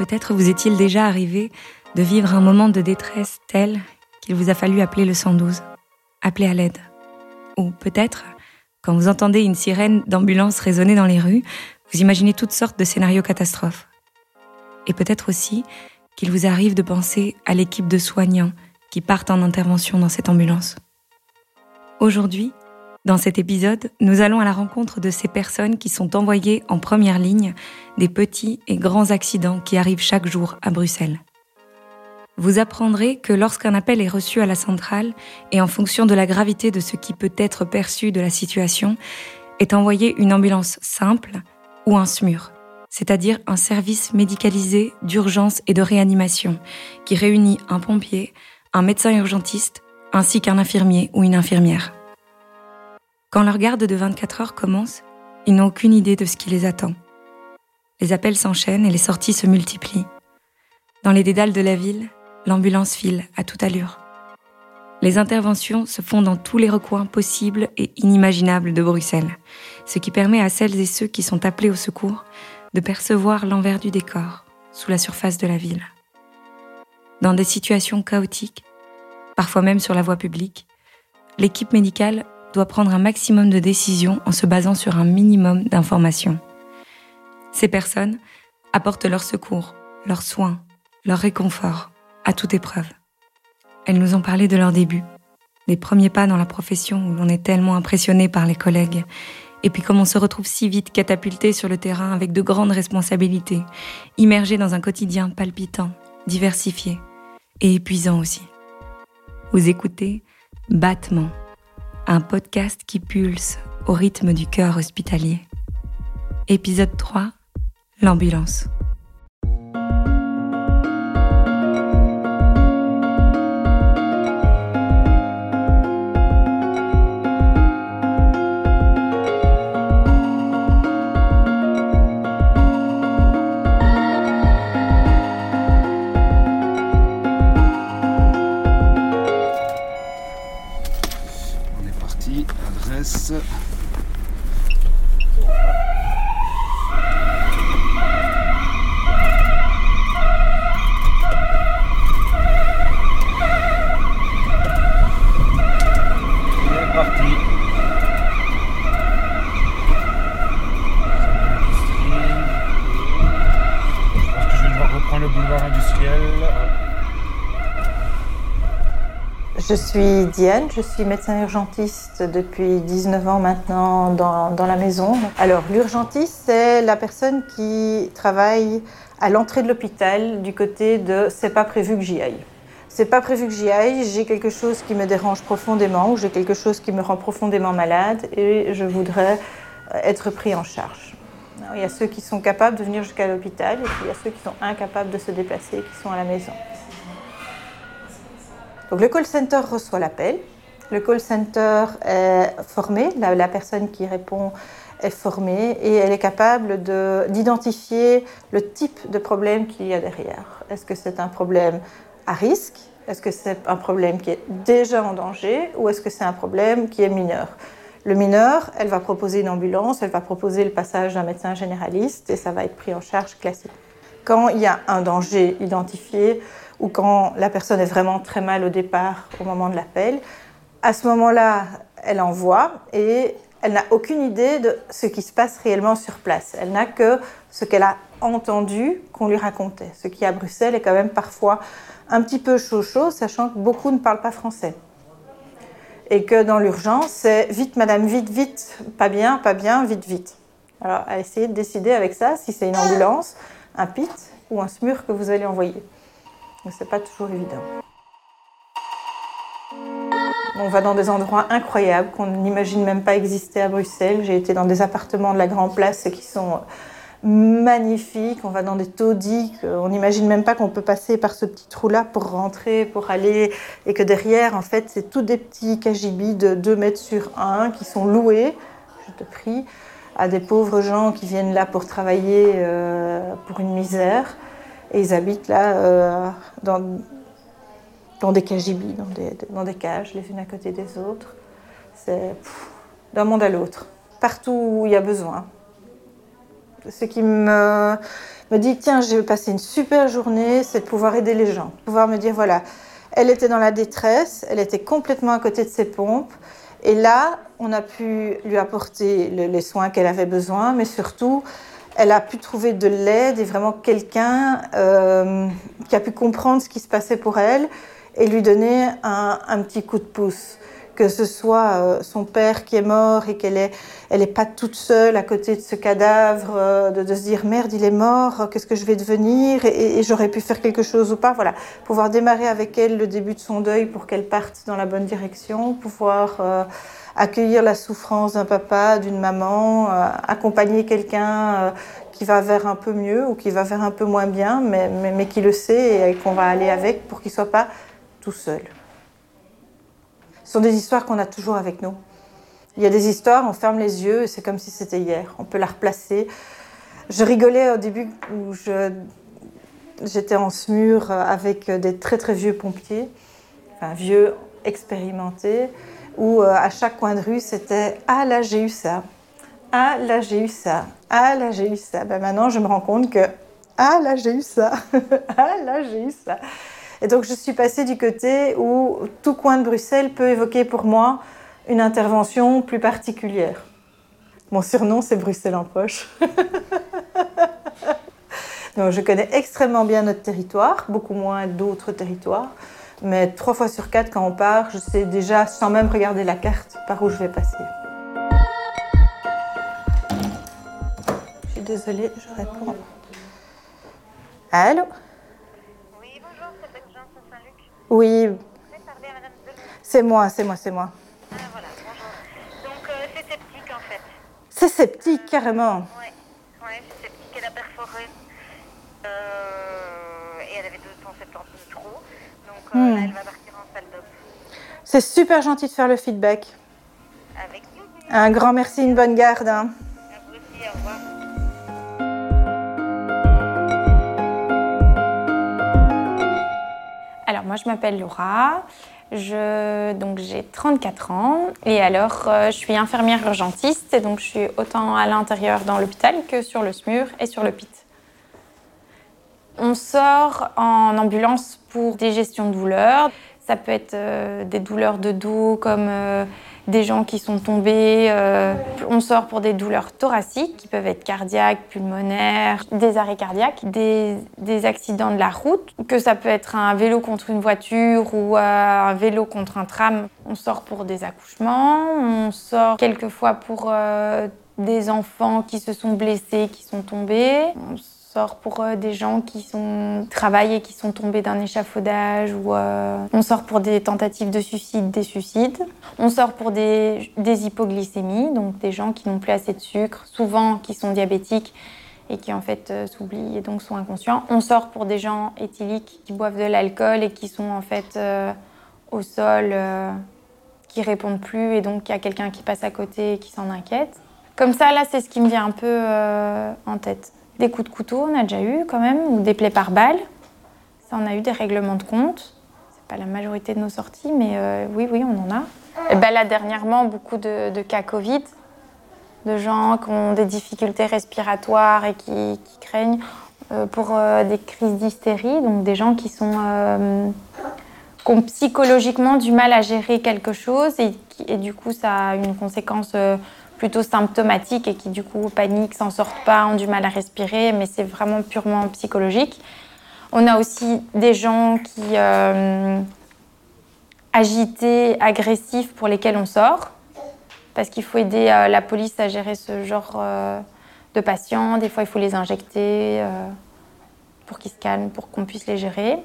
Peut-être vous est-il déjà arrivé de vivre un moment de détresse tel qu'il vous a fallu appeler le 112, appeler à l'aide. Ou peut-être, quand vous entendez une sirène d'ambulance résonner dans les rues, vous imaginez toutes sortes de scénarios catastrophes. Et peut-être aussi qu'il vous arrive de penser à l'équipe de soignants qui partent en intervention dans cette ambulance. Aujourd'hui, dans cet épisode, nous allons à la rencontre de ces personnes qui sont envoyées en première ligne des petits et grands accidents qui arrivent chaque jour à Bruxelles. Vous apprendrez que lorsqu'un appel est reçu à la centrale et en fonction de la gravité de ce qui peut être perçu de la situation, est envoyée une ambulance simple ou un SMUR, c'est-à-dire un service médicalisé d'urgence et de réanimation qui réunit un pompier, un médecin urgentiste ainsi qu'un infirmier ou une infirmière. Quand leur garde de 24 heures commence, ils n'ont aucune idée de ce qui les attend. Les appels s'enchaînent et les sorties se multiplient. Dans les dédales de la ville, l'ambulance file à toute allure. Les interventions se font dans tous les recoins possibles et inimaginables de Bruxelles, ce qui permet à celles et ceux qui sont appelés au secours de percevoir l'envers du décor sous la surface de la ville. Dans des situations chaotiques, parfois même sur la voie publique, l'équipe médicale doit prendre un maximum de décisions en se basant sur un minimum d'informations. Ces personnes apportent leur secours, leurs soins, leur réconfort à toute épreuve. Elles nous ont parlé de leur début, des premiers pas dans la profession où l'on est tellement impressionné par les collègues, et puis comme on se retrouve si vite catapulté sur le terrain avec de grandes responsabilités, immergé dans un quotidien palpitant, diversifié et épuisant aussi. Vous écoutez Battement un podcast qui pulse au rythme du cœur hospitalier. Épisode 3, l'ambulance. Je suis Diane, je suis médecin urgentiste depuis 19 ans maintenant dans, dans la maison. Alors l'urgentiste, c'est la personne qui travaille à l'entrée de l'hôpital du côté de c'est pas prévu que j'y aille. C'est pas prévu que j'y aille, j'ai quelque chose qui me dérange profondément ou j'ai quelque chose qui me rend profondément malade et je voudrais être pris en charge. il y a ceux qui sont capables de venir jusqu'à l'hôpital et puis il y a ceux qui sont incapables de se déplacer, qui sont à la maison. Donc le call center reçoit l'appel. Le call center est formé, la, personne qui répond est formée et elle est capable d'identifier le type de problème qu'il y a derrière. Est-ce que c'est un problème à risque? Est-ce que c'est un problème qui est déjà en danger ou est-ce que c'est un problème qui est mineur? Le mineur, elle va proposer une ambulance, elle va proposer le passage d'un médecin généraliste et ça va être pris en charge classique. Quand il y a un danger identifié, ou quand la personne est vraiment très mal au départ, au moment de l'appel, à ce moment-là, elle envoie et elle n'a aucune idée de ce qui se passe réellement sur place. Elle n'a que ce qu'elle a entendu qu'on lui racontait. Ce qui à Bruxelles est quand même parfois un petit peu chaud-chaud, sachant que beaucoup ne parlent pas français. Et que dans l'urgence, c'est vite, madame, vite, vite, pas bien, pas bien, vite, vite. Alors, à essayer de décider avec ça si c'est une ambulance, un PIT ou un SMUR que vous allez envoyer. Mais c'est pas toujours évident. On va dans des endroits incroyables qu'on n'imagine même pas exister à Bruxelles. J'ai été dans des appartements de la Grand Place qui sont magnifiques. On va dans des taudis qu'on n'imagine même pas qu'on peut passer par ce petit trou-là pour rentrer, pour aller. Et que derrière, en fait, c'est tous des petits kajibis de 2 mètres sur 1 qui sont loués, je te prie, à des pauvres gens qui viennent là pour travailler euh, pour une misère. Et ils habitent là euh, dans, des cagibis, dans des, cages, les unes à côté des autres. C'est d'un monde à l'autre. Partout où il y a besoin. Ce qui me, me dit, tiens, j'ai passé une super journée, c'est de pouvoir aider les gens. Pouvoir me dire, voilà, elle était dans la détresse, elle était complètement à côté de ses pompes. Et là, on a pu lui apporter les soins qu'elle avait besoin, mais surtout, elle a pu trouver de l'aide et vraiment quelqu'un euh, qui a pu comprendre ce qui se passait pour elle et lui donner un, petit coup de pouce. Que ce soit euh, son père qui est mort et qu'elle est, elle est pas toute seule à côté de ce cadavre, euh, de, se dire merde, il est mort, qu'est-ce que je vais devenir et, j'aurais pu faire quelque chose ou pas. Voilà, pouvoir démarrer avec elle le début de son deuil pour qu'elle parte dans la bonne direction, pouvoir accueillir la souffrance d'un papa, d'une maman, euh, accompagner quelqu'un euh, qui va vers un peu mieux ou qui va vers un peu moins bien, mais, mais, qui le sait et qu'on va aller avec pour qu'il ne soit pas tout seul. Ce sont des histoires qu'on a toujours avec nous. Il y a des histoires, on ferme les yeux et c'est comme si c'était hier. On peut la replacer. Je rigolais au début où j'étais en SMUR avec des très très vieux pompiers, enfin vieux expérimentés où euh, à chaque coin de rue, c'était Ah là, j'ai eu ça. Ah là, j'ai eu ça. Ah là, j'ai eu ça. Ben, maintenant, je me rends compte que Ah là, j'ai eu ça. ah là, j'ai eu ça. Et donc, je suis passée du côté où tout coin de Bruxelles peut évoquer pour moi une intervention plus particulière. Mon surnom, c'est Bruxelles en poche. donc, je connais extrêmement bien notre territoire, beaucoup moins d'autres territoires. Mais trois fois sur quatre, quand on part, je sais déjà, sans même regarder la carte, par où je vais passer. Je suis désolée, je réponds. Allô? Oui, bonjour, c'est Jean Saint-Luc. Oui. C'est moi, c'est moi, c'est moi. Ah, voilà, bonjour. Donc, euh, c'est sceptique en fait. C'est sceptique, carrément. Oui, ouais, c'est sceptique, elle a perforé. Euh, et elle avait 270 trous. Euh, là, hmm. elle va partir en salle d'op. C'est super gentil de faire le feedback. Avec plaisir. Un grand merci, une bonne garde. Hein. À vous aussi, au revoir. Alors moi je m'appelle Laura, je, donc j'ai 34 ans et alors euh, je suis infirmière urgentiste et donc je suis autant à l'intérieur dans l'hôpital que sur le SMUR et sur le PIT. On sort en ambulance pour des gestions de douleurs. Ça peut être euh, des douleurs de dos comme euh, des gens qui sont tombés. Euh, on sort pour des douleurs thoraciques qui peuvent être cardiaques, pulmonaires, des arrêts cardiaques, des, des, accidents de la route, que ça peut être un vélo contre une voiture ou un vélo contre un tram. On sort pour des accouchements, on sort quelquefois pour des enfants qui se sont blessés, qui sont tombés sort pour euh, des gens qui sont travaillent et qui sont tombés d'un échafaudage ou euh, on sort pour des tentatives de suicide, des suicides. On sort pour des, des hypoglycémies, donc des gens qui n'ont plus assez de sucre, souvent qui sont diabétiques et qui en fait euh, s'oublient et donc sont inconscients. On sort pour des gens éthyliques qui boivent de l'alcool et qui sont en fait au sol, qui répondent plus et donc il y a quelqu'un qui passe à côté et qui s'en inquiète. Comme ça, là, c'est ce qui me vient un peu en tête. Des coups de couteau, on a déjà eu quand même, ou des plaies par balle. Ça, on a eu des règlements de compte. C'est pas la majorité de nos sorties, mais euh, oui, oui, on en a. Et ben là, dernièrement, beaucoup de, cas Covid, de gens qui ont des difficultés respiratoires et qui, craignent euh, pour euh, des crises d'hystérie, donc des gens qui sont qui ont psychologiquement du mal à gérer quelque chose et, et du coup ça a une conséquence plutôt symptomatiques et qui du coup paniquent, s'en sortent pas, ont du mal à respirer, mais c'est vraiment purement psychologique. On a aussi des gens qui euh, agités, agressifs pour lesquels on sort, parce qu'il faut aider euh, la police à gérer ce genre euh, de patients. Des fois, il faut les injecter euh, pour qu'ils se calment, pour qu'on puisse les gérer.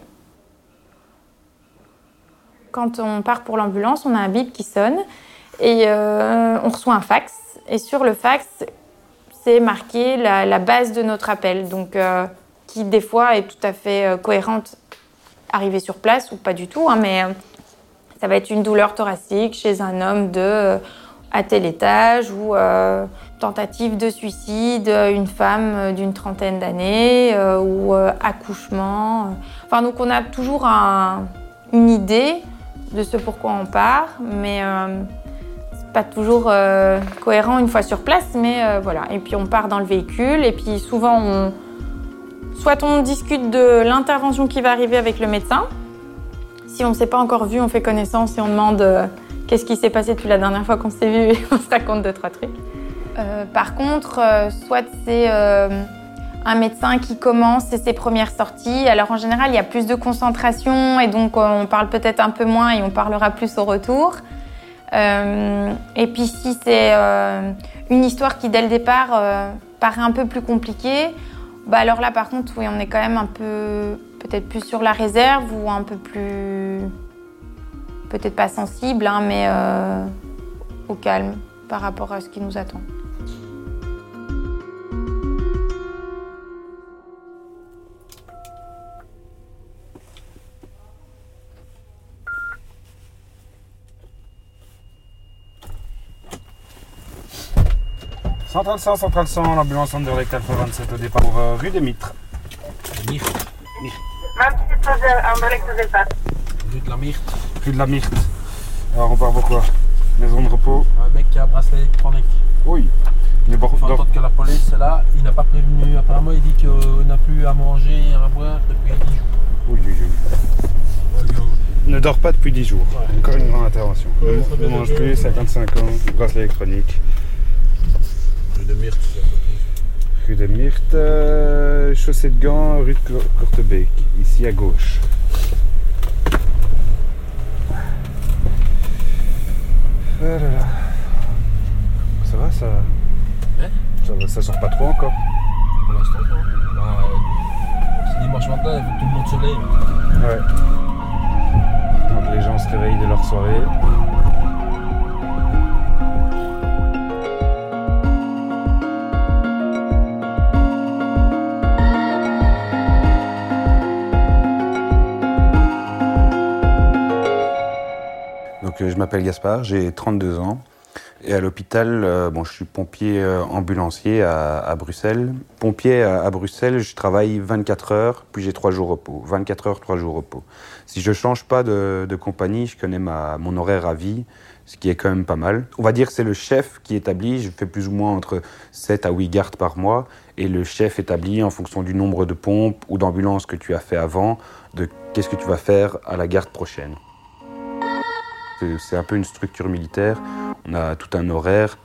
Quand on part pour l'ambulance, on a un bip qui sonne et on reçoit un fax et sur le fax, c'est marqué la, base de notre appel, donc euh, qui des fois est tout à fait euh, cohérente, arrivée sur place ou pas du tout, hein, mais euh, ça va être une douleur thoracique chez un homme de à tel étage ou tentative de suicide, une femme d'une trentaine d'années ou accouchement. Enfin, donc on a toujours un, une idée de ce pourquoi on part, mais pas toujours euh, cohérent une fois sur place, mais euh, voilà. Et puis on part dans le véhicule, et puis souvent on, soit on discute de l'intervention qui va arriver avec le médecin. Si on ne s'est pas encore vu, on fait connaissance et on demande euh, qu'est-ce qui s'est passé depuis la dernière fois qu'on s'est vu et on se raconte deux trois trucs. Par contre, soit c'est un médecin qui commence c'est ses premières sorties. Alors en général, il y a plus de concentration et donc on parle peut-être un peu moins et on parlera plus au retour. Euh, et puis si c'est euh, une histoire qui dès le départ euh, paraît un peu plus compliquée, bah alors là par contre oui on est quand même un peu peut-être plus sur la réserve ou un peu plus peut-être pas sensible hein, mais au calme par rapport à ce qui nous attend. 135, 135, l'ambulance Anderlecht Alpha 27 au départ pour euh, rue des Mitres. Myrte, 26 Anderlecht de Delpas. rue de la Myrte. Rue de la Myrte. Alors on part pour quoi? Maison de repos Un mec qui a un bracelet électronique. Oui. Mais bon, Il faut dans- attendre que la police est là. Il n'a pas prévenu. Apparemment, il dit qu'on n'a plus à manger et à boire depuis 10 jours. Oui, oui, oui. Ne dors pas depuis 10 jours. Encore une grande intervention. Ouais, ne mange plus, 55 ans, bracelet électronique. Rue de Myrte. Rue euh, chaussée de Gand, rue de Cor- Courtebeek, ici à gauche. Ah là là. Ça va ça? Hein? Ça, va, ça sort pas trop encore? Pour l'instant, non. Bah, euh, c'est dimanche matin, tout le monde se lève. Ouais. Donc les gens se réveillent de leur soirée. Je m'appelle Gaspard, j'ai 32 ans. Et à l'hôpital, euh, bon, je suis pompier euh, ambulancier à, Bruxelles. Pompier à, Bruxelles, je travaille 24 heures, puis j'ai 3 jours repos. 24 heures, 3 jours repos. Si je change pas de, de compagnie, je connais ma, mon horaire à vie, ce qui est quand même pas mal. On va dire que c'est le chef qui établit, je fais plus ou moins entre 7 à 8 gardes par mois, et le chef établit en fonction du nombre de pompes ou d'ambulances que tu as fait avant, de qu'est-ce que tu vas faire à la garde prochaine. C'est- un peu une structure militaire. On a tout un horaire.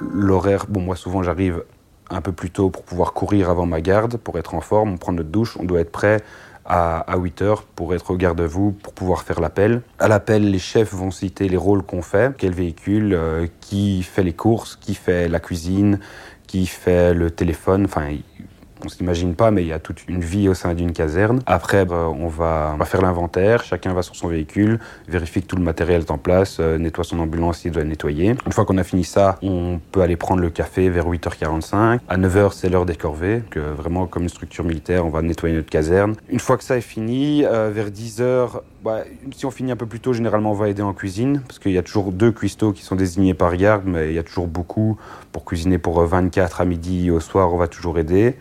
L'horaire, bon, moi souvent j'arrive un peu plus tôt pour pouvoir courir avant ma garde, pour être en forme, on prend notre douche, on doit être prêt à, à 8 heures pour être au garde-à-vous, pour pouvoir faire l'appel. À l'appel, les chefs vont citer les rôles qu'on fait, quel véhicule, euh, qui fait les courses, qui fait la cuisine, qui fait le téléphone, enfin on s'imagine pas, mais il y a toute une vie au sein d'une caserne. Après, bah, on, va, faire l'inventaire, chacun va sur son véhicule, vérifie que tout le matériel est en place, euh, nettoie son ambulance s'il doit nettoyer. Une fois qu'on a fini ça, on peut aller prendre le café vers 8h45. À 9h, c'est l'heure des corvées, vraiment comme une structure militaire, on va nettoyer notre caserne. Une fois que ça est fini, euh, vers 10h, bah, si on finit un peu plus tôt, généralement on va aider en cuisine, parce qu'il y a toujours deux cuistots qui sont désignés par garde, mais il y a toujours beaucoup pour cuisiner pour euh, 24 à midi, au soir, on va toujours aider.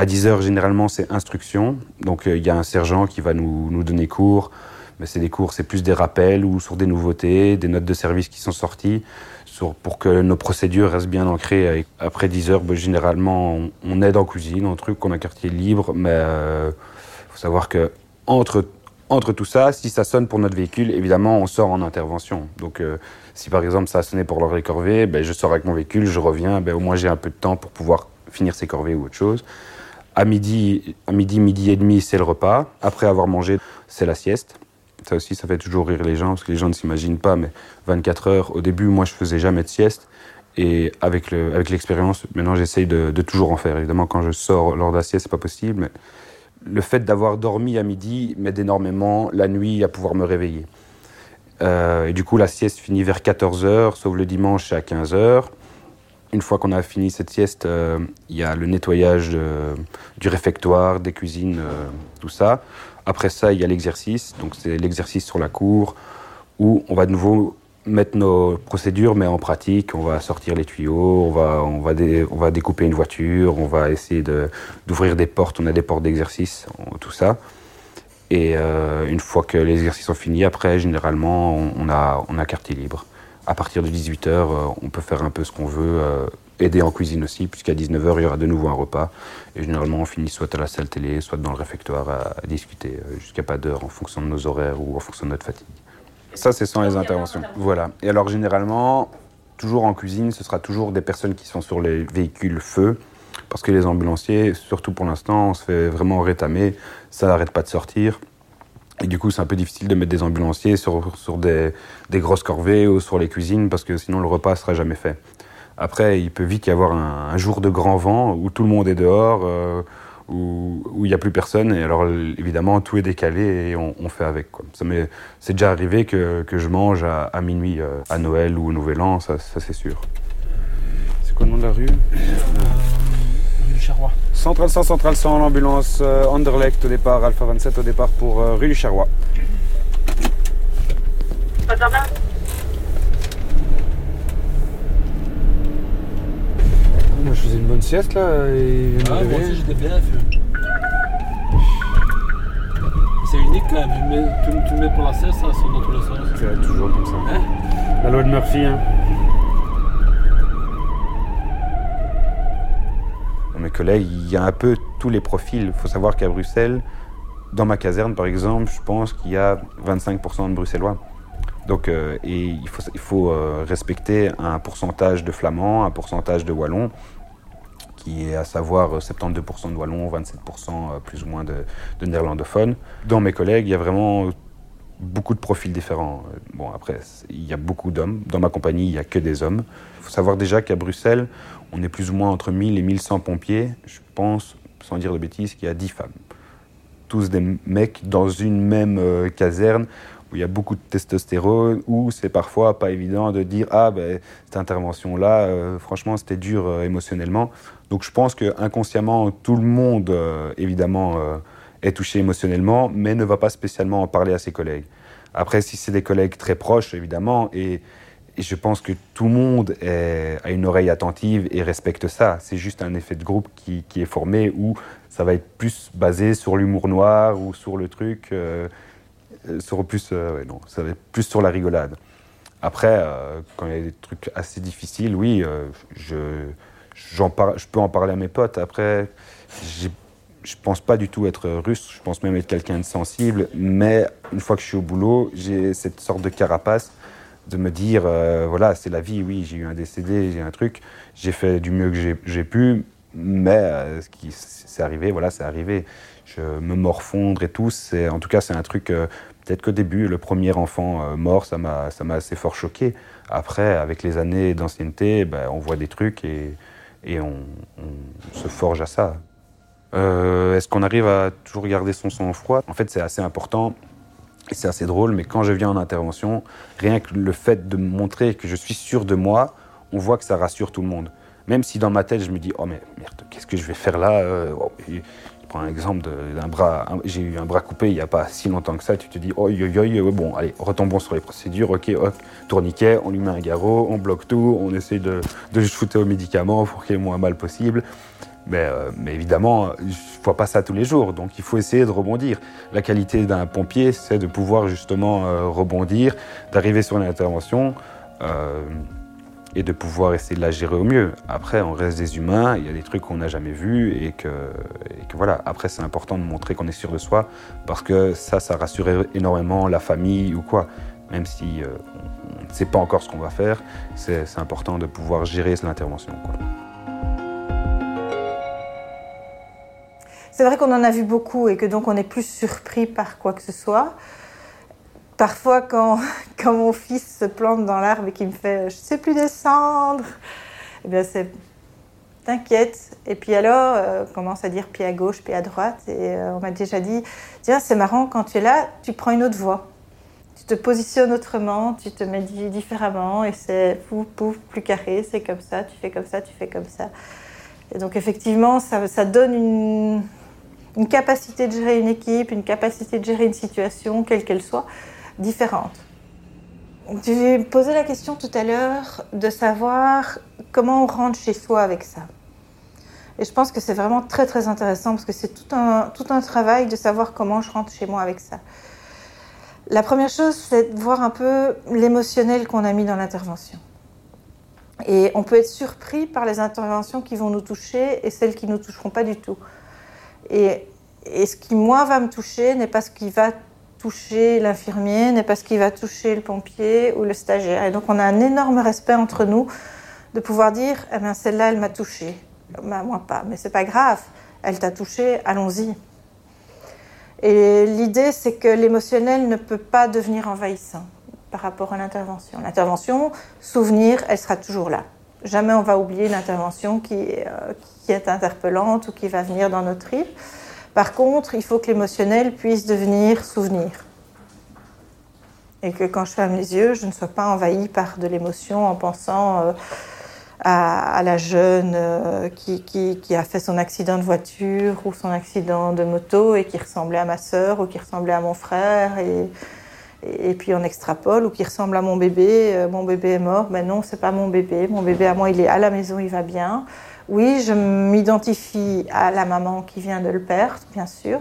À 10h, généralement, c'est instruction. Donc, euh, il y a un sergent qui va nous, nous donner cours. Mais c'est des cours, c'est plus des rappels ou sur des nouveautés, des notes de service qui sont sorties, pour que nos procédures restent bien ancrées. Après 10h, ben, généralement, on, aide en cuisine, en truc qu'on a quartier libre. Mais il faut savoir que entre, entre tout ça, si ça sonne pour notre véhicule, évidemment, on sort en intervention. Donc, euh, si par exemple ça a sonné pour l'heure des corvées, ben, je sors avec mon véhicule, je reviens, ben, au moins j'ai un peu de temps pour pouvoir finir ces corvées ou autre chose. À midi, à midi, midi et demi, c'est le repas. Après avoir mangé, c'est la sieste. Ça aussi, ça fait toujours rire les gens, parce que les gens ne s'imaginent pas, mais 24 heures, au début, moi, je faisais jamais de sieste. Et avec le- avec l'expérience, maintenant, j'essaye de, de toujours en faire. Évidemment, quand je sors lors de la sieste, c'est pas possible, mais le fait d'avoir dormi à midi m'aide énormément la nuit à pouvoir me réveiller. Euh, et du coup, la sieste finit vers 14 heures, sauf le dimanche, à 15 heures. Une fois qu'on a fini cette sieste, euh, il y a le nettoyage euh, du réfectoire, des cuisines, euh, tout ça. Après ça, il y a l'exercice. Donc, c'est l'exercice sur la cour où on va de nouveau mettre nos procédures, mais en pratique. On va sortir les tuyaux, on va, on va, on va découper une voiture, on va essayer d'ouvrir des portes. On a des portes d'exercice, tout ça. Et une fois que les exercices sont finis, après, généralement, on, on a, on a quartier libre. À partir de 18h, on peut faire un peu ce qu'on veut, aider en cuisine aussi, puisqu'à 19h, il y aura de nouveau un repas. Et généralement, on finit soit à la salle télé, soit dans le réfectoire à, discuter jusqu'à pas d'heure en fonction de nos horaires ou en fonction de notre fatigue. Ça, c'est sans les interventions. Voilà. Et alors, généralement, toujours en cuisine, ce sera toujours des personnes qui sont sur les véhicules feu, parce que les ambulanciers, surtout pour l'instant, on se fait vraiment rétamer, ça n'arrête pas de sortir. Et du coup, c'est un peu difficile de mettre des ambulanciers sur, sur des, des, grosses corvées ou sur les cuisines, parce que sinon le repas ne sera jamais fait. Après, il peut vite y avoir un, un jour de grand vent où tout le monde est dehors, euh, où il n'y a plus personne. Et alors, évidemment, tout est décalé et on, on fait avec. Quoi. Ça c'est déjà arrivé que, que, je mange à, à minuit, euh, à Noël ou au Nouvel An, ça, ça c'est sûr. C'est quoi le nom de la rue? Euh, Rue du Charrois. Central 100, Central 100, l'ambulance euh, Anderlecht au départ, Alpha 27 au départ pour euh, rue du Charrois. Moi je faisais une bonne sieste là et ah, moi aussi j'étais bien fait. C'est unique quand même, tu, mets, tu, tu mets pour la sieste, ça sonne dans tous les sens. C'est toujours comme ça. Hein? La loi de Murphy. Hein. Mes collègues, il y a un peu tous les profils. Il faut savoir qu'à Bruxelles, dans ma caserne par exemple, je pense qu'il y a 25% de Bruxellois. Donc, euh, il faut, euh, respecter un pourcentage de flamands, un pourcentage de wallons, qui est à savoir 72% de wallons, 27% plus ou moins de, de, néerlandophones. Dans mes collègues, il y a vraiment beaucoup de profils différents. Bon, après, il y a beaucoup d'hommes. Dans ma compagnie, il n'y a que des hommes. Il faut savoir déjà qu'à Bruxelles, on est plus ou moins entre 1000 et 1100 pompiers. Je pense, sans dire de bêtises, qu'il y a 10 femmes. Tous des mecs dans une même euh, caserne où il y a beaucoup de testostérone, où c'est parfois pas évident de dire ah ben cette intervention là, euh, franchement c'était dur euh, émotionnellement. Donc je pense que inconsciemment tout le monde évidemment est touché émotionnellement, mais ne va pas spécialement en parler à ses collègues. Après si c'est des collègues très proches évidemment et, je pense que tout le monde a une oreille attentive et respecte ça. C'est juste un effet de groupe qui, qui, est formé où ça va être plus basé sur l'humour noir ou sur le truc. Euh, sur plus, euh, non, ça va être plus sur la rigolade. Après, euh, quand il y a des trucs assez difficiles, oui, euh, je, je peux en parler à mes potes. Après, je pense pas du tout être russe, je pense même être quelqu'un de sensible, mais une fois que je suis au boulot, j'ai cette sorte de carapace de me dire, euh, voilà, c'est la vie, oui, j'ai eu un décédé, j'ai un truc, j'ai fait du mieux que j'ai pu, mais euh, ce qui c'est arrivé, voilà, c'est arrivé. Je me morfondre et tout, c'est en tout cas c'est un truc euh, peut-être qu'au début le premier enfant euh, mort ça m'a ça m'a assez fort choqué. Après avec les années d'ancienneté, ben, on voit des trucs et, et on, se forge à ça. Euh, Est-ce qu'on arrive à toujours garder son sang-froid En fait c'est assez important et c'est assez drôle, mais quand je viens en intervention, rien que le fait de montrer que je suis sûr de moi, on voit que ça rassure tout le monde. Même si dans ma tête, je me dis, oh mais merde, qu'est-ce que je vais faire là? Euh, oh, prends un exemple d'un bras, j'ai eu un bras coupé il n'y a pas si longtemps que ça, tu te dis, oh yo yo yo, bon, allez, retombons sur les procédures, ok, hop, tourniquet, on lui met un garrot, on bloque tout, on essaie de, de shooter aux médicaments pour qu'il ait le moins mal possible. Mais, euh, mais, évidemment, je ne vois pas ça tous les jours, donc il faut essayer de rebondir. La qualité d'un pompier, c'est de pouvoir justement euh, rebondir, d'arriver sur une intervention. Euh, et de pouvoir essayer de la gérer au mieux. Après, on reste des humains, il y a des trucs qu'on n'a jamais vus et que, voilà. Après, c'est important de montrer qu'on est sûr de soi parce que ça, ça rassure énormément la famille ou quoi. Même si on ne sait pas encore ce qu'on va faire, c'est important de pouvoir gérer l'intervention. C'est vrai qu'on en a vu beaucoup et que donc on est plus surpris par quoi que ce soit. Parfois, quand, mon fils se plante dans l'arbre et qu'il me fait « je ne sais plus descendre », eh bien c'est « t'inquiète ». Et puis alors, euh, on commence à dire pied à gauche, pied à droite. Et euh, on m'a déjà dit « tiens, c'est marrant, quand tu es là, tu prends une autre voie. Tu te positionnes autrement, tu te mets différemment et c'est pouf, pouf, plus carré, c'est comme ça, tu fais comme ça, tu fais comme ça. » Et donc effectivement, ça donne une, une capacité de gérer une équipe, une capacité de gérer une situation, quelle qu'elle soit, différente. Tu m'as posé la question tout à l'heure de savoir comment on rentre chez soi avec ça. Et je pense que c'est vraiment très très intéressant parce que c'est tout un, tout un travail de savoir comment je rentre chez moi avec ça. La première chose, c'est de voir un peu l'émotionnel qu'on a mis dans l'intervention. Et on peut être surpris par les interventions qui vont nous toucher et celles qui ne nous toucheront pas du tout. Et, ce qui, moi, va me toucher n'est pas ce qui va toucher l'infirmier, n'est pas ce qui va toucher le pompier ou le stagiaire. Et donc, on a un énorme respect entre nous de pouvoir dire eh bien, celle-là, elle m'a touché. Ben, moi, pas. Mais c'est pas grave. Elle t'a touché, allons-y. Et l'idée, c'est que l'émotionnel ne peut pas devenir envahissant par rapport à l'intervention. L'intervention, souvenir, elle sera toujours là. Jamais on va oublier une intervention qui, euh, qui est interpellante ou qui va venir dans notre tripes. Par contre, il faut que l'émotionnel puisse devenir souvenir. Et que quand je ferme les yeux, je ne sois pas envahie par de l'émotion en pensant euh, à, la jeune euh, qui, qui, qui, a fait son accident de voiture ou son accident de moto et qui ressemblait à ma sœur ou qui ressemblait à mon frère. Et, puis on extrapole ou qui ressemble à mon bébé. Euh, mon bébé est mort. Mais non, c'est pas mon bébé. Mon bébé à moi, il est à la maison, il va bien. Oui, je m'identifie à la maman qui vient de le perdre, bien sûr.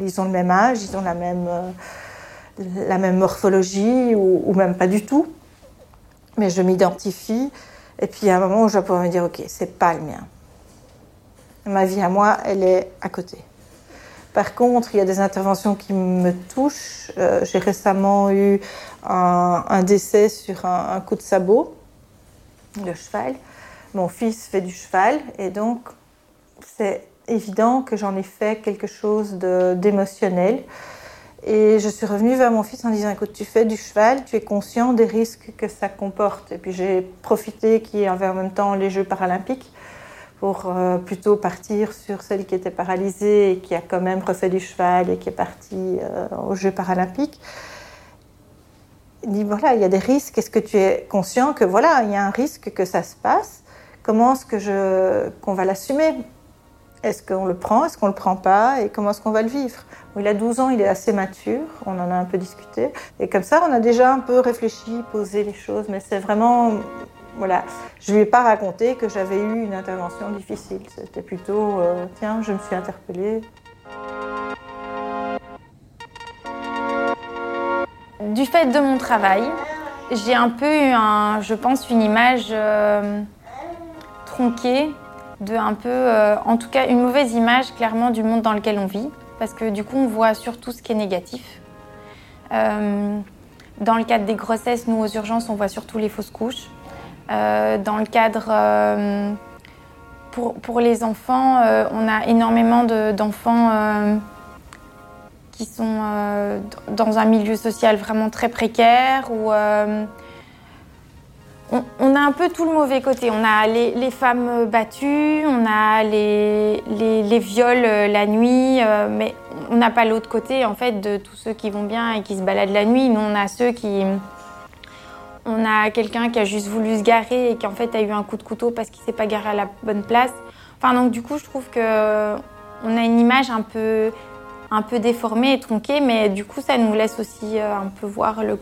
ils ont le même âge, ils ont la même, euh, la même morphologie ou, même pas du tout. Mais je m'identifie. Et puis à un moment où je vais pouvoir me dire, ok, c'est pas le mien. Ma vie à moi, elle est à côté. Par contre, il y a des interventions qui me touchent. Euh, J'ai récemment eu un, décès sur un, coup de sabot de cheval. Mon fils fait du cheval et donc c'est évident que j'en ai fait quelque chose d'émotionnel. Et je suis revenue vers mon fils en disant écoute, tu fais du cheval, tu es conscient des risques que ça comporte. Et puis j'ai profité qu'il y ait en même temps les Jeux paralympiques pour euh, plutôt partir sur celle qui était paralysée et qui a quand même refait du cheval et qui est partie euh, aux Jeux paralympiques. Il dit voilà, il y a des risques. Est-ce que tu es conscient que voilà, il y a un risque que ça se passe? Comment est-ce que je qu'on va l'assumer? Est-ce qu'on le prend Est-ce qu'on le prend pas? Et comment est-ce qu'on va le vivre? Il a 12 ans, il est assez mature. On en a un peu discuté et comme ça, on a déjà un peu réfléchi, posé les choses. Mais c'est vraiment voilà, je lui ai pas raconté que j'avais eu une intervention difficile. C'était plutôt, euh, tiens, je me suis interpellée. Du fait de mon travail, j'ai un peu eu, un, je pense, une image euh, tronquée, de un peu, euh, en tout cas, une mauvaise image clairement du monde dans lequel on vit, parce que du coup, on voit surtout ce qui est négatif. Euh, dans le cadre des grossesses, nous aux urgences, on voit surtout les fausses couches. Euh, dans le cadre pour, pour, les enfants, on a énormément d'enfants qui sont dans un milieu social vraiment très précaire où on, a un peu tout le mauvais côté. On a les, femmes battues, on a les, viols la nuit, mais on n'a pas l'autre côté en fait de tous ceux qui vont bien et qui se baladent la nuit. Nous, on a ceux qui on a quelqu'un qui a juste voulu se garer et qui en fait a eu un coup de couteau parce qu'il s'est pas garé à la bonne place. Enfin donc du coup je trouve que on a une image un peu un peu déformée et tronquée, mais du coup ça nous laisse aussi euh, un peu voir le.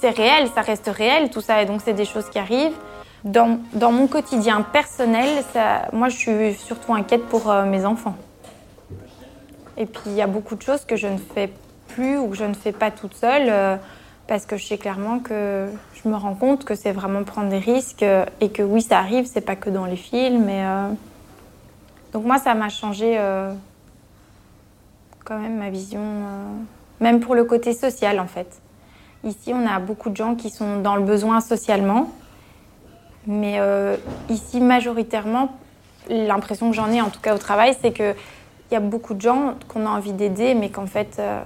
C'est réel, ça reste réel tout ça et donc c'est des choses qui arrivent. Dans, dans mon quotidien personnel, ça, moi je suis surtout inquiète pour euh, mes enfants. Et puis il y a beaucoup de choses que je ne fais plus ou que je ne fais pas toute seule. Euh, parce que je sais clairement que je me rends compte que c'est vraiment prendre des risques et que oui, ça arrive, c'est pas que dans les films. Mais euh... Donc moi, ça m'a changé euh, quand même ma vision, euh... même pour le côté social en fait. Ici, on a beaucoup de gens qui sont dans le besoin socialement, mais euh, ici, majoritairement, l'impression que j'en ai, en tout cas au travail, c'est qu'il y a beaucoup de gens qu'on a envie d'aider, mais qu'en fait euh,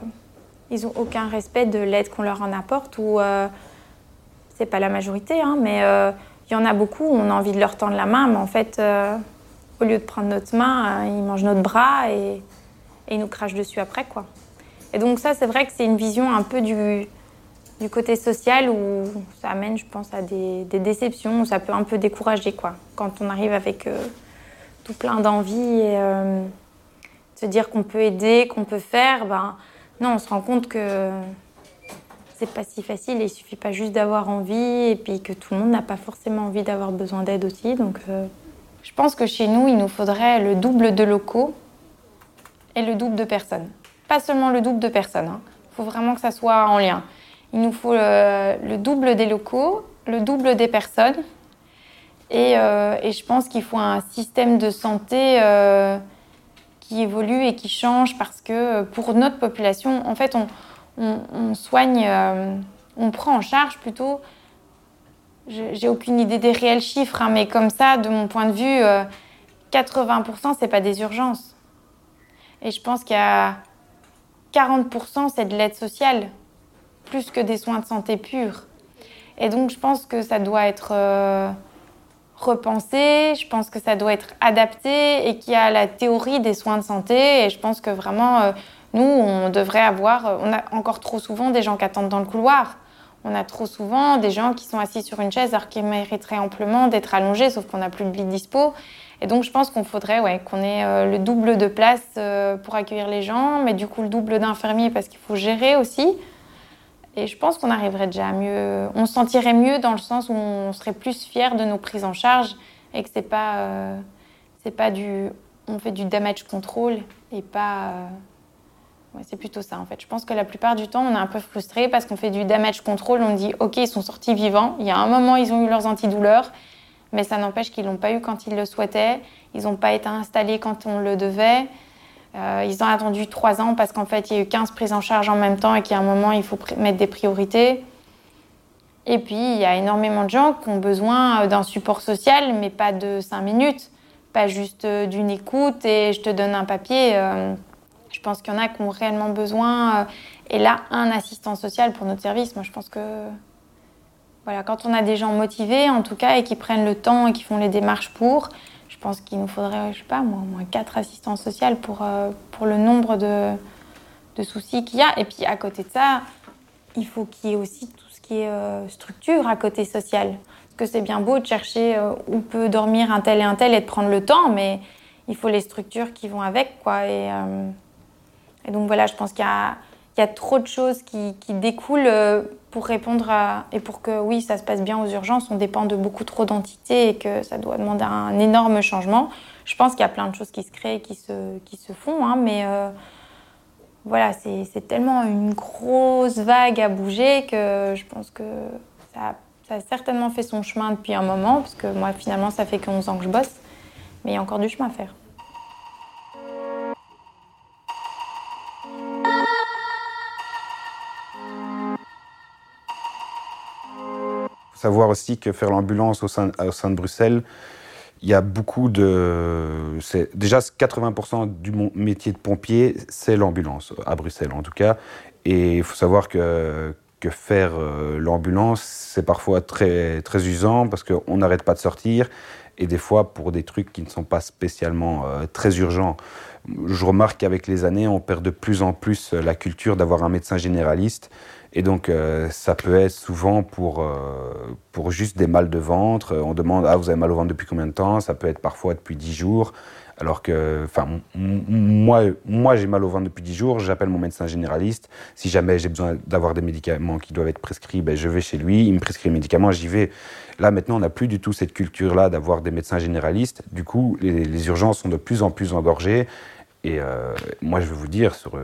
ils n'ont aucun respect de l'aide qu'on leur en apporte ou euh, c'est pas la majorité, hein, mais il euh, y en a beaucoup on a envie de leur tendre la main, mais en fait, au lieu de prendre notre main, ils mangent notre bras et, et, ils nous crachent dessus après, quoi. Et donc ça, c'est vrai que c'est une vision un peu du, du, côté social où ça amène, je pense, à des, déceptions, où ça peut un peu décourager, quoi. Quand on arrive avec tout plein d'envie et se dire qu'on peut aider, qu'on peut faire, ben non, on se rend compte que c'est pas si facile. Il suffit pas juste d'avoir envie et puis que tout le monde n'a pas forcément envie d'avoir besoin d'aide aussi. Donc, euh, je pense que chez nous, il nous faudrait le double de locaux et le double de personnes. Pas seulement le double de personnes. Il hein. faut vraiment que ça soit en lien. Il nous faut le, le double des locaux, le double des personnes. Et, euh, je pense qu'il faut un système de santé euh, qui évolue et qui change parce que euh, pour notre population, en fait, on, soigne, euh, on prend en charge plutôt. J'ai aucune idée des réels chiffres, hein, mais comme ça, de mon point de vue, euh, 80% c'est pas des urgences. Et je pense qu'il y a 40% c'est de l'aide sociale, plus que des soins de santé purs. Et donc je pense que ça doit être euh, repensé, je pense que ça doit être adapté et qu'il y a la théorie des soins de santé. Et je pense que vraiment, euh, nous, on devrait avoir, euh, on a encore trop souvent des gens qui attendent dans le couloir. On a trop souvent des gens qui sont assis sur une chaise alors qu'ils mériteraient amplement d'être allongés, sauf qu'on n'a plus de lit dispo. Et donc je pense qu'on faudrait ouais, qu'on ait le double de place pour accueillir les gens, mais du coup le double d'infirmiers parce qu'il faut gérer aussi. Et je pense qu'on arriverait déjà à mieux. On se sentirait mieux dans le sens où on serait plus fier de nos prises en charge et que c'est pas, euh, c'est pas du. On fait du damage control et pas. euh, c'est plutôt ça en fait. Je pense que la plupart du temps, on est un peu frustré parce qu'on fait du damage control. On dit, ok, ils sont sortis vivants. Il y a un moment, ils ont eu leurs antidouleurs, mais ça n'empêche qu'ils l'ont pas eu quand ils le souhaitaient. Ils n'ont pas été installés quand on le devait. Euh, ils ont attendu trois ans parce qu'en fait, il y a eu 15 prises en charge en même temps et qu'à un moment, il faut mettre des priorités. Et puis, il y a énormément de gens qui ont besoin euh, d'un support social, mais pas de cinq minutes, pas juste euh, d'une écoute et je te donne un papier. Je pense qu'il y en a qui ont réellement besoin. Et là, un assistant social pour notre service, moi, je pense que voilà, quand on a des gens motivés, en tout cas, et qui prennent le temps et qui font les démarches pour, pense qu'il nous faudrait, je sais pas, moi, au moins quatre assistants sociaux pour, euh, pour le nombre de, de soucis qu'il y a. Et puis, à côté de ça, il faut qu'il y ait aussi tout ce qui est euh, structure à côté social. Parce que c'est bien beau de chercher euh, où peut dormir un tel et un tel et de prendre le temps, mais il faut les structures qui vont avec, quoi. Et, donc voilà, je pense qu'il y a, y a trop de choses qui, qui découlent euh, pour répondre à... Et pour que, oui, ça se passe bien aux urgences, on dépend de beaucoup trop d'entités et que ça doit demander un énorme changement. Je pense qu'il y a plein de choses qui se créent qui se, qui se font, hein, mais euh, voilà, c'est c'est tellement une grosse vague à bouger que je pense que ça, ça a certainement fait son chemin depuis un moment, parce que moi, finalement, ça fait que 11 ans que je bosse, mais il y a encore du chemin à faire. Savoir aussi que faire l'ambulance au sein, au sein de Bruxelles, il y a beaucoup de. Déjà, 80% du métier de pompier, c'est l'ambulance, à Bruxelles en tout cas. Et il faut savoir que, que faire euh, l'ambulance, c'est parfois très, très usant parce qu'on n'arrête pas de sortir. Et des fois, pour des trucs qui ne sont pas spécialement euh, très urgents. Je remarque qu'avec les années, on perd de plus en plus euh, la culture d'avoir un médecin généraliste. Et donc, ça peut être souvent pour, pour juste des mal de ventre. On demande Ah, vous avez mal au ventre depuis combien de temps? Ça peut être parfois depuis 10 jours. Alors que, enfin, moi, moi j'ai mal au ventre depuis 10 jours, j'appelle mon médecin généraliste. Si jamais j'ai besoin d'avoir des médicaments qui doivent être prescrits, ben, je vais chez lui, il me prescrit les médicaments, j'y vais. Là, maintenant, on n'a plus du tout cette culture-là d'avoir des médecins généralistes. Du coup, les, urgences sont de plus en plus engorgées. Et euh, moi, je vais vous dire, sur,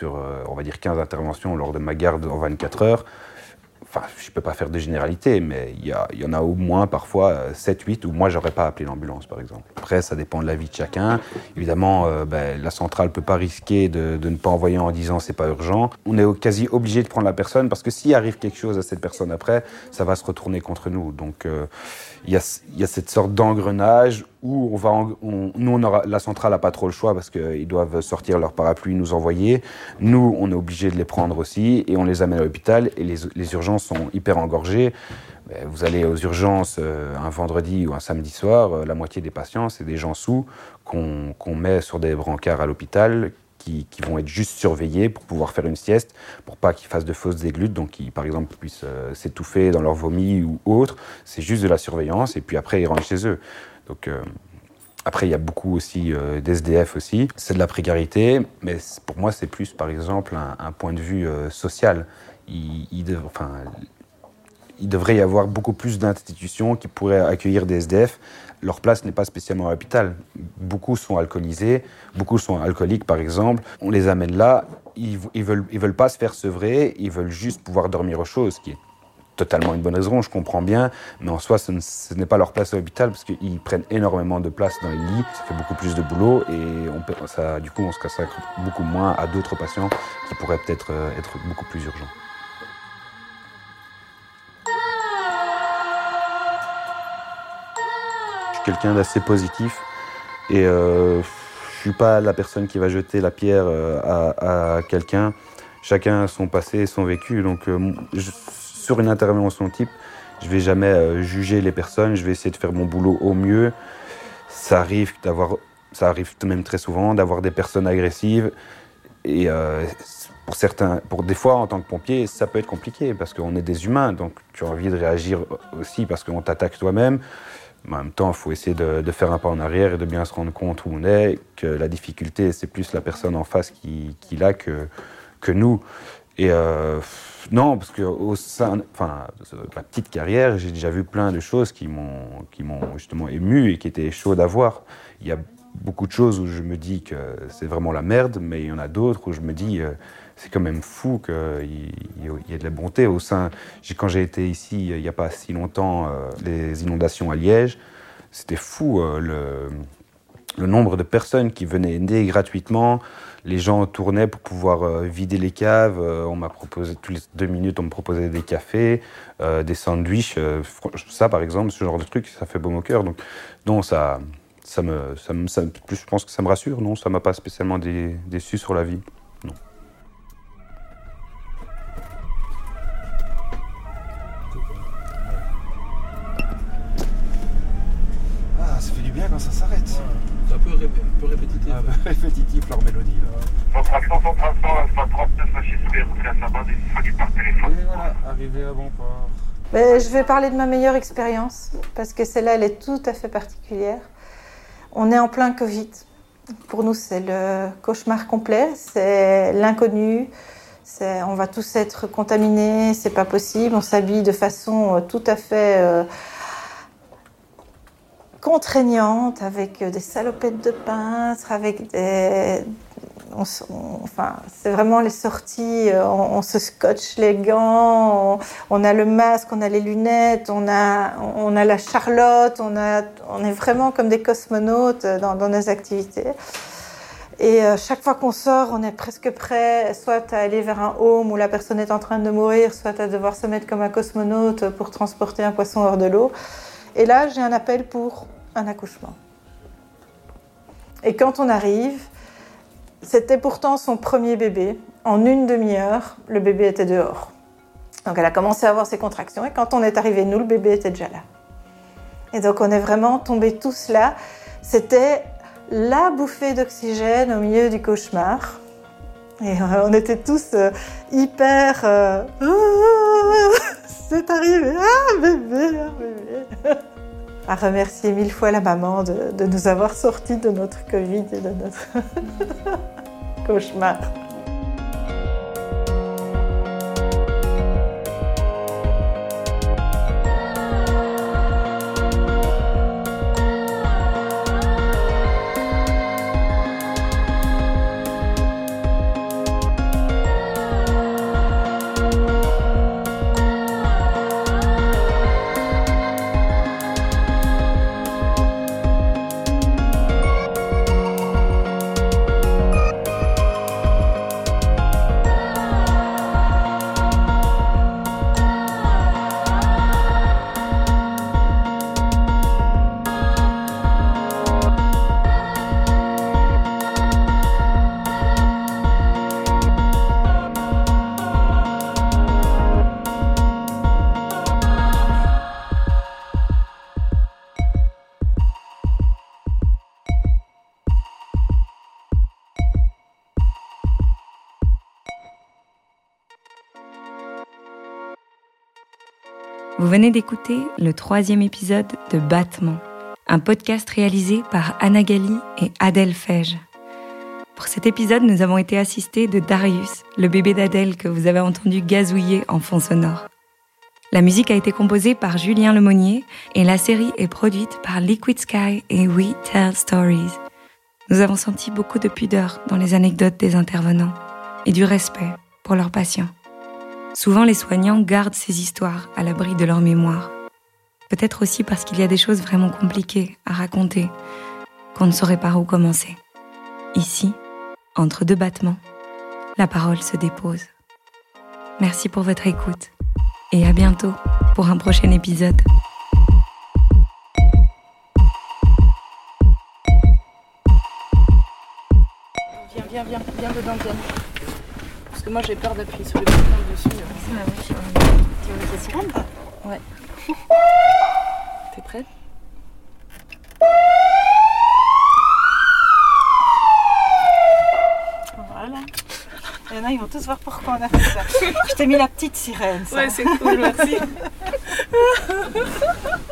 sur euh, on va dire 15 interventions lors de ma garde en 24 heures, enfin, je ne peux pas faire de généralité, mais il y, en a au moins parfois 7-8 où moi, j'aurais pas appelé l'ambulance, par exemple. Après, ça dépend de la vie de chacun. Évidemment, euh, ben, la centrale ne peut pas risquer de, ne pas envoyer en disant c'est pas urgent. On est quasi obligé de prendre la personne parce que s'il arrive quelque chose à cette personne après, ça va se retourner contre nous. Donc, euh, il y, a, cette sorte d'engrenage où on va, nous, la centrale n'a pas trop le choix parce qu'ils doivent sortir leur parapluie, nous envoyer. Nous, on est obligé de les prendre aussi et on les amène à l'hôpital et les urgences sont hyper engorgées. Ben, Vous allez aux urgences euh, un vendredi ou un samedi soir, euh, la moitié des patients, c'est des gens sous qu'on met sur des brancards à l'hôpital qui, vont être juste surveillés pour pouvoir faire une sieste, pour pas qu'ils fassent de fausses déglutes, donc qui, par exemple, puissent euh, s'étouffer dans leur vomi ou autre. C'est juste de la surveillance et puis après, ils rentrent chez eux. Donc, après, il y a beaucoup aussi euh, d'SDF aussi. C'est de la précarité, mais pour moi, c'est plus, par exemple, un, point de vue social. Il, devrait y avoir beaucoup plus d'institutions qui pourraient accueillir des SDF. Leur place n'est pas spécialement à l'hôpital. Beaucoup sont alcoolisés, beaucoup sont alcooliques par exemple. On les amène là, ils, ils veulent, pas se faire sevrer, ils veulent juste pouvoir dormir aux choses, ce qui est totalement une bonne raison, je comprends bien, mais en soi, ce, ne- n'est pas leur place à l'hôpital parce qu'ils prennent énormément de place dans les lits, ça fait beaucoup plus de boulot et du coup, on se consacre beaucoup moins à d'autres patients qui pourraient peut-être euh, être beaucoup plus urgents. Quelqu'un d'assez positif et euh, je suis pas la personne qui va jeter la pierre euh, à, à quelqu'un. Chacun a son passé, son vécu. Donc, euh, sur une intervention type, je vais jamais euh, juger les personnes. Je vais essayer de faire mon boulot au mieux. Ça arrive d'avoir, ça arrive même très souvent d'avoir des personnes agressives. Et pour certains, pour des fois en tant que pompier, ça peut être compliqué parce qu'on est des humains. Donc, tu as envie de réagir aussi parce qu'on t'attaque toi-même. Mais en même temps, il faut essayer de, faire un pas en arrière et de bien se rendre compte où on est, que la difficulté, c'est plus la personne en face qui, qui l'a que, que nous. Et euh, non, parce que au sein, enfin, ma petite carrière, j'ai déjà vu plein de choses qui m'ont, qui m'ont justement ému et qui étaient chaudes à voir. Il y a beaucoup de choses où je me dis que c'est vraiment la merde, mais il y en a d'autres où je me dis euh, c'est quand même fou qu'il y ait de la bonté au sein. Quand j'ai été ici il n'y a pas si longtemps, euh, les inondations à Liège, c'était fou euh, le, nombre de personnes qui venaient aider gratuitement. Les gens tournaient pour pouvoir euh, vider les caves. Euh, on m'a proposé, toutes les deux minutes, on me proposait des cafés, euh, des sandwichs. Euh, ça, par exemple, ce genre de truc, ça fait baume au cœur. Donc, non, ça, ça me, plus, je pense que ça me rassure. Non, ça m'a pas spécialement dé- déçu sur la vie. Ça s'arrête. C'est un peu, ré- un peu répétitif. Ah, bah, répétitif leur mélodie. Là. Votre accent sur 300, Alpha 39, HSB, route à Sabane, disponible par téléphone. Et voilà, arrivé à bon port. Mais je vais parler de ma meilleure expérience, parce que celle-là, elle est tout à fait particulière. On est en plein Covid. Pour nous, c'est le cauchemar complet, c'est l'inconnu. On va tous être contaminés, c'est pas possible. On s'habille de façon euh, tout à fait euh, contraignante, avec euh, des salopettes de peintre, avec des, enfin, c'est vraiment les sorties, euh, on, se scotche les gants, on, a le masque, on a les lunettes, on a, on a la charlotte, on, a, on est vraiment comme des cosmonautes euh, dans, nos activités. Et chaque fois qu'on sort, on est presque prêt, soit à aller vers un home où la personne est en train de mourir, soit à devoir se mettre comme un cosmonaute pour transporter un poisson hors de l'eau. Et là, j'ai un appel pour un accouchement. Et quand on arrive, c'était pourtant son premier bébé. En une demi-heure, le bébé était dehors. Donc elle a commencé à avoir ses contractions et quand on est arrivé, nous, le bébé était déjà là. Et donc on est vraiment tombés tous là. C'était la bouffée d'oxygène au milieu du cauchemar. Et euh, on était tous euh, hyper... c'est arrivé, ah bébé, ah bébé. À remercier mille fois la maman de, de nous avoir sortis de notre Covid et de notre cauchemar. Venez d'écouter le troisième épisode de Battement, un podcast réalisé par Anna Gali et Adèle Fège. Pour cet épisode, nous avons été assistés de Darius, le bébé d'Adèle que vous avez entendu gazouiller en fond sonore. La musique a été composée par Julien Lemonnier et la série est produite par Liquid Sky et We Tell Stories. Nous avons senti beaucoup de pudeur dans les anecdotes des intervenants. et du respect pour leurs patients. Souvent, les soignants gardent ces histoires à l'abri de leur mémoire. Peut-être aussi parce qu'il y a des choses vraiment compliquées à raconter qu'on ne saurait par où commencer. Ici, entre deux battements, la parole se dépose. Merci pour votre écoute et à bientôt pour un prochain épisode. Viens, viens, viens, viens dedans, viens. Parce que moi j'ai peur d'appuyer sur le bouton dessus. Tu veux mettre la sirène Ouais. T'es prête? Voilà. Il y en a, ils vont tous voir pourquoi on a fait ça. Je t'ai mis la petite sirène. ça. Ouais, c'est cool, merci.